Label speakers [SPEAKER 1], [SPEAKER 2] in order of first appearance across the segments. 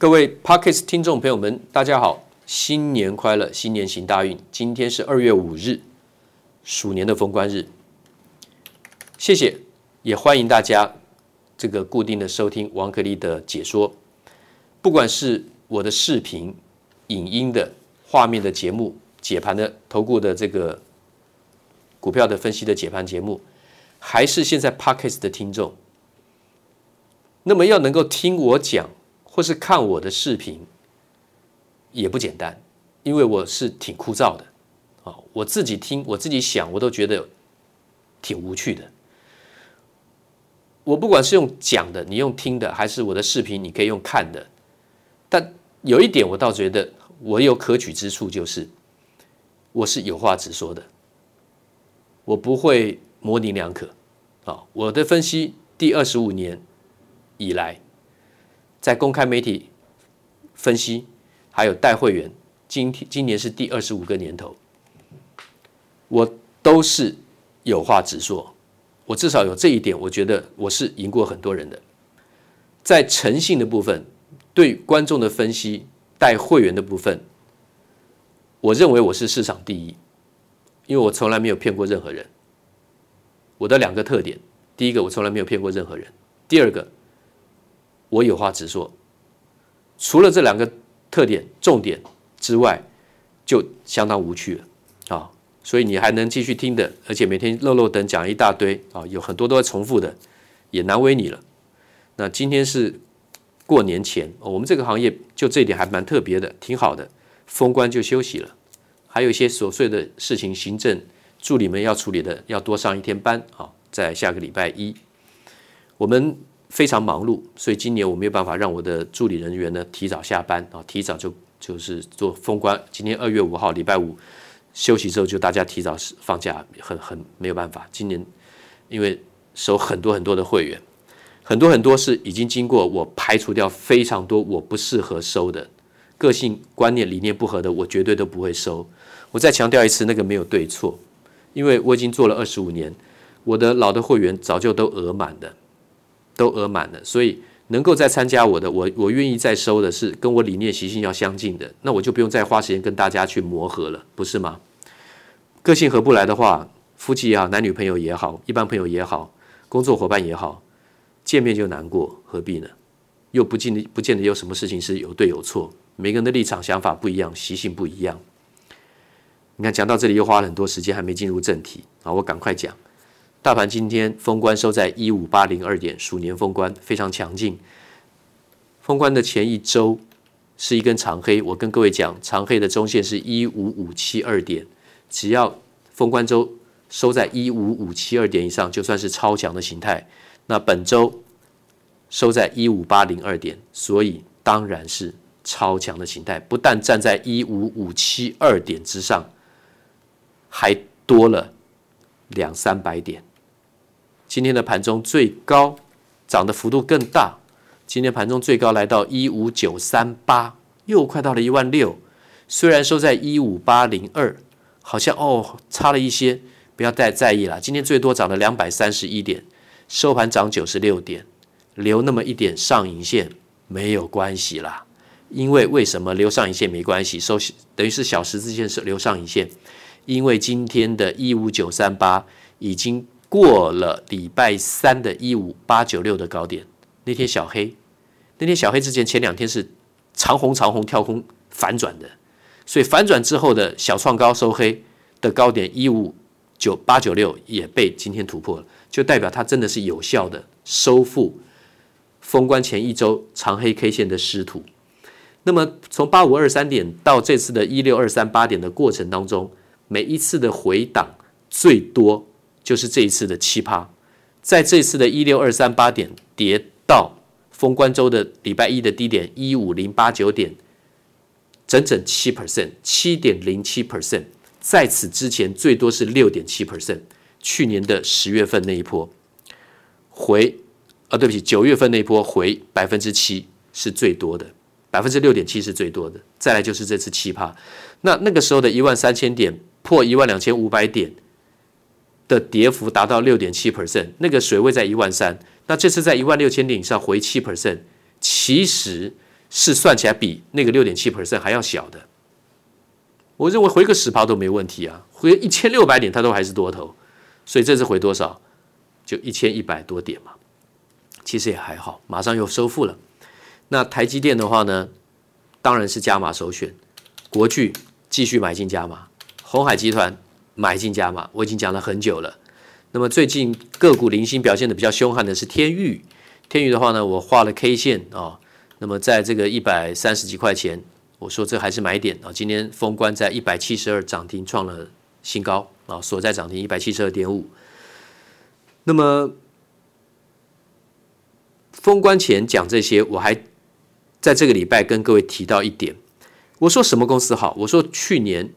[SPEAKER 1] 各位 Podcast 听众朋友们，大家好，新年快乐，新年行大运。今天是二月五日，鼠年的封关日。谢谢，也欢迎大家这个固定的收听王可立的解说，不管是我的视频、影音的画面的节目、解盘的投顾的这个股票的分析的解盘节目，还是现在 Podcast 的听众。那么要能够听我讲，或是看我的视频，也不简单，因为我是挺枯燥的啊！我自己听，我自己想，我都觉得挺无趣的。我不管是用讲的，你用听的，还是我的视频，你可以用看的。但有一点，我倒觉得我有可取之处，就是我是有话直说的，我不会模棱两可啊！我的分析第二十五年。以来，在公开媒体分析，还有带会员，今天今年是第二十五个年头，我都是有话直说，我至少有这一点，我觉得我是赢过很多人的。在诚信的部分，对观众的分析，带会员的部分，我认为我是市场第一，因为我从来没有骗过任何人。我的两个特点，第一个，我从来没有骗过任何人；第二个。我有话直说，除了这两个特点重点之外，就相当无趣了啊！所以你还能继续听的，而且每天漏漏等讲一大堆啊，有很多都在重复的，也难为你了。那今天是过年前，我们这个行业就这一点还蛮特别的，挺好的。封关就休息了，还有一些琐碎的事情，行政助理们要处理的，要多上一天班啊，在下个礼拜一，我们。非常忙碌，所以今年我没有办法让我的助理人员呢提早下班啊，提早就就是做封关。今天二月五号礼拜五休息之后，就大家提早放假，很很没有办法。今年因为收很多很多的会员，很多很多是已经经过我排除掉非常多我不适合收的个性观念理念不合的，我绝对都不会收。我再强调一次，那个没有对错，因为我已经做了二十五年，我的老的会员早就都额满的。都额满了，所以能够再参加我的，我我愿意再收的是跟我理念习性要相近的，那我就不用再花时间跟大家去磨合了，不是吗？个性合不来的话，夫妻也好，男女朋友也好，一般朋友也好，工作伙伴也好，见面就难过，何必呢？又不见不见得有什么事情是有对有错，每个人的立场想法不一样，习性不一样。你看，讲到这里又花了很多时间，还没进入正题啊，我赶快讲。大盘今天封关收在一五八零二点，鼠年封关非常强劲。封关的前一周是一根长黑，我跟各位讲，长黑的中线是一五五七二点，只要封关周收在一五五七二点以上，就算是超强的形态。那本周收在一五八零二点，所以当然是超强的形态。不但站在一五五七二点之上，还多了两三百点。今天的盘中最高涨的幅度更大，今天盘中最高来到一五九三八，又快到了一万六。虽然收在一五八零二，好像哦差了一些，不要太在意了。今天最多涨了两百三十一点，收盘涨九十六点，留那么一点上影线没有关系啦。因为为什么留上影线没关系？收等于是小十字线是留上影线，因为今天的一五九三八已经。过了礼拜三的一五八九六的高点，那天小黑，那天小黑之前前两天是长红长红跳空反转的，所以反转之后的小创高收黑的高点一五九八九六也被今天突破了，就代表它真的是有效的收复封关前一周长黑 K 线的失土。那么从八五二三点到这次的一六二三八点的过程当中，每一次的回档最多。就是这一次的七趴，在这次的一六二三八点跌到封关周的礼拜一的低点一五零八九点，整整七 percent，七点零七 percent，在此之前最多是六点七 percent，去年的十月份那一波回啊，对不起，九月份那一波回百分之七是最多的，百分之六点七是最多的，再来就是这次七趴，那那个时候的一万三千点破一万两千五百点。的跌幅达到六点七 percent，那个水位在一万三，那这次在一万六千点以上回七 percent，其实是算起来比那个六点七 percent 还要小的。我认为回个十趴都没问题啊，回一千六百点它都还是多头，所以这次回多少？就一千一百多点嘛，其实也还好，马上又收复了。那台积电的话呢，当然是加码首选，国巨继续买进加码，鸿海集团买进加码，我已经讲了很久了。那么最近个股零星表现的比较凶悍的是天钰，天钰的话呢，我画了 K 线啊、哦，那么在这个一百三十几块钱，我说这还是买点啊、哦。今天封关在一百七十二涨停创了新高啊、所在涨停一百七十二点五。那么封关前讲这些，我还在这个礼拜跟各位提到一点，我说什么公司好？我说去年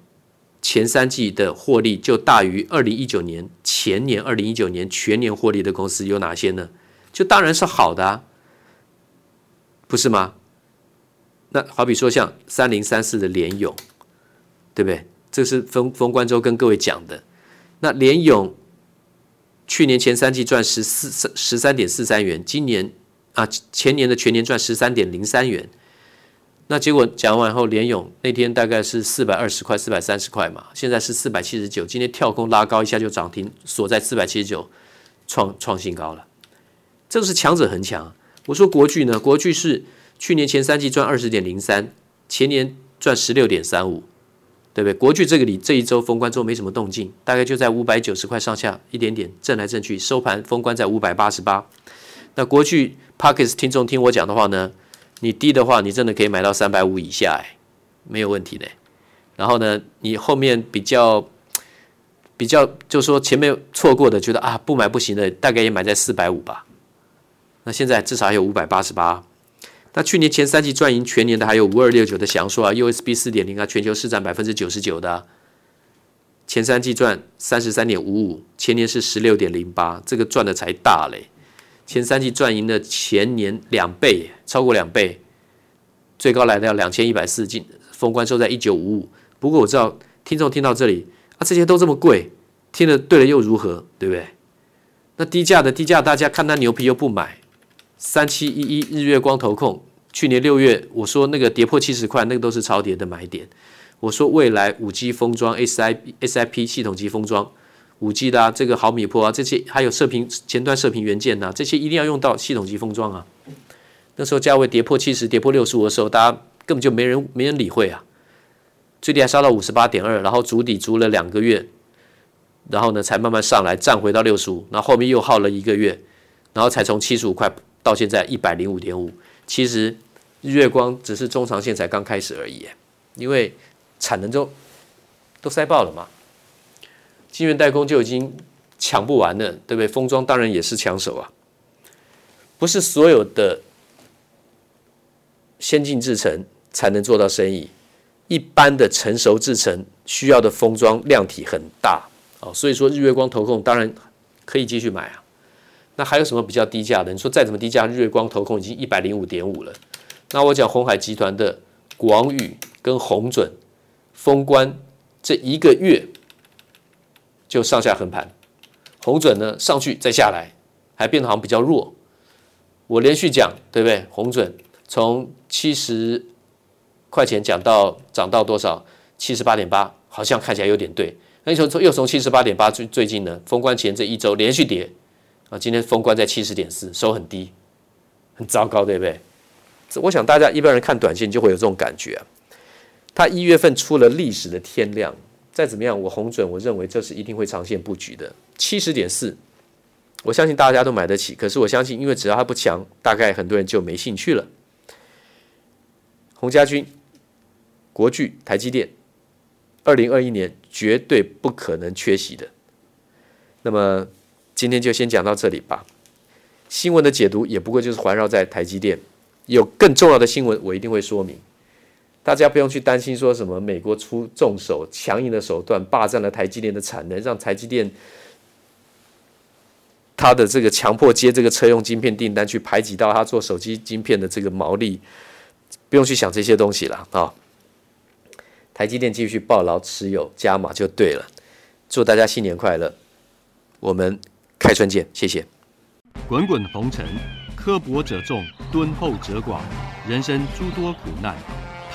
[SPEAKER 1] 前三季的获利就大于二零一九年前年二零一九年全年获利的公司有哪些呢？就当然是好的啊，不是吗？那好比说像三零三四的联咏，对不对？这是封封关周跟各位讲的，那联咏。去年前三季赚十四三十三点四三元，今年啊前年的全年赚十三点零三元，那结果讲完后，联咏那天大概是四百二十块、四百三十块嘛，现在是四百七十九，今天跳空拉高一下就涨停，锁在四百七十九，创创新高了。这个是强者恒强。我说国巨呢，国巨是去年前三季赚二十点零三，前年赚十六点三五。对不对？国巨这个里这一周封关之后没什么动静，大概就在五百九十块上下一点点震来震去，收盘封关在五百八十八。那国巨 Podcast 听众听我讲的话呢，你低的话，你真的可以买到三百五以下，哎，没有问题的。然后呢，你后面比较比较，就是说前面错过的，觉得啊不买不行的，大概也买在四百五吧。那现在至少还有五百八十八。那去年前三季赚赢全年的还有五二六九的祥硕啊，USB 四点零啊，全球市占百分之九十九的，前三季赚三十三点五五，前年是十六点零八，这个赚的才大嘞。前三季赚赢了前年两倍，超过两倍，最高来到两千一百四，进封关收在一九五五。不过我知道听众听到这里啊，这些都这么贵，听了对了又如何，对不对？那低价的低价，大家看它牛皮又不买。三七一一日月光投控，去年六月我说那个跌破七十块，那个都是超跌的买点。我说未来五 G 封装 SI SIP 系统级封装，五 G 的啊，这个毫米波啊，这些还有射频前端射频元件呐，这些一定要用到系统级封装啊。那时候价位跌破七十，跌破六十五的时候，大家根本就没人没人理会啊。最低还杀到五十八点二，然后筑底筑了两个月，然后呢才慢慢上来，站回到六十五，然后后面又耗了一个月，然后才从七十五块。到现在一百零五点五，其实日月光只是中长线才刚开始而已，因为产能都都塞爆了嘛，晶圆代工就已经抢不完了，对不对？封装当然也是抢手啊，不是所有的先进制程才能做到生意，一般的成熟制程需要的封装量体很大啊，所以说日月光投控当然可以继续买啊。那还有什么比较低价的？你说再怎么低价，日月光投控已经一百零五点五了。那我讲鸿海集团的广宇跟红准封关这一个月就上下横盘，红准呢上去再下来，还变得好像比较弱。我连续讲，对不对？红准从七十块钱讲到涨到多少？七十八点八，好像看起来有点对。那你说又从七十八点八最最近呢？封关前这一周连续跌。啊，今天封关在七十点四，收很低，很糟糕，对不对？我想大家一般人看短线就会有这种感觉啊。他一月份出了历史的天量，再怎么样，我红准，我认为这是一定会长线布局的。七十点四，我相信大家都买得起。可是我相信，因为只要它不强，大概很多人就没兴趣了。洪家军、国巨、台积电，二零二一年绝对不可能缺席的。那么。今天就先讲到这里吧。新闻的解读也不过就是环绕在台积电，有更重要的新闻我一定会说明。大家不用去担心说什么美国出重手、强硬的手段霸占了台积电的产能，让台积电它的这个强迫接这个车用晶片订单，去排挤到它做手机晶片的这个毛利。不用去想这些东西了啊、台积电继续抱牢持有加码就对了。祝大家新年快乐！我们。开春见，谢谢。滚滚红尘。
[SPEAKER 2] 刻薄者众，敦厚者寡，人生诸多苦难，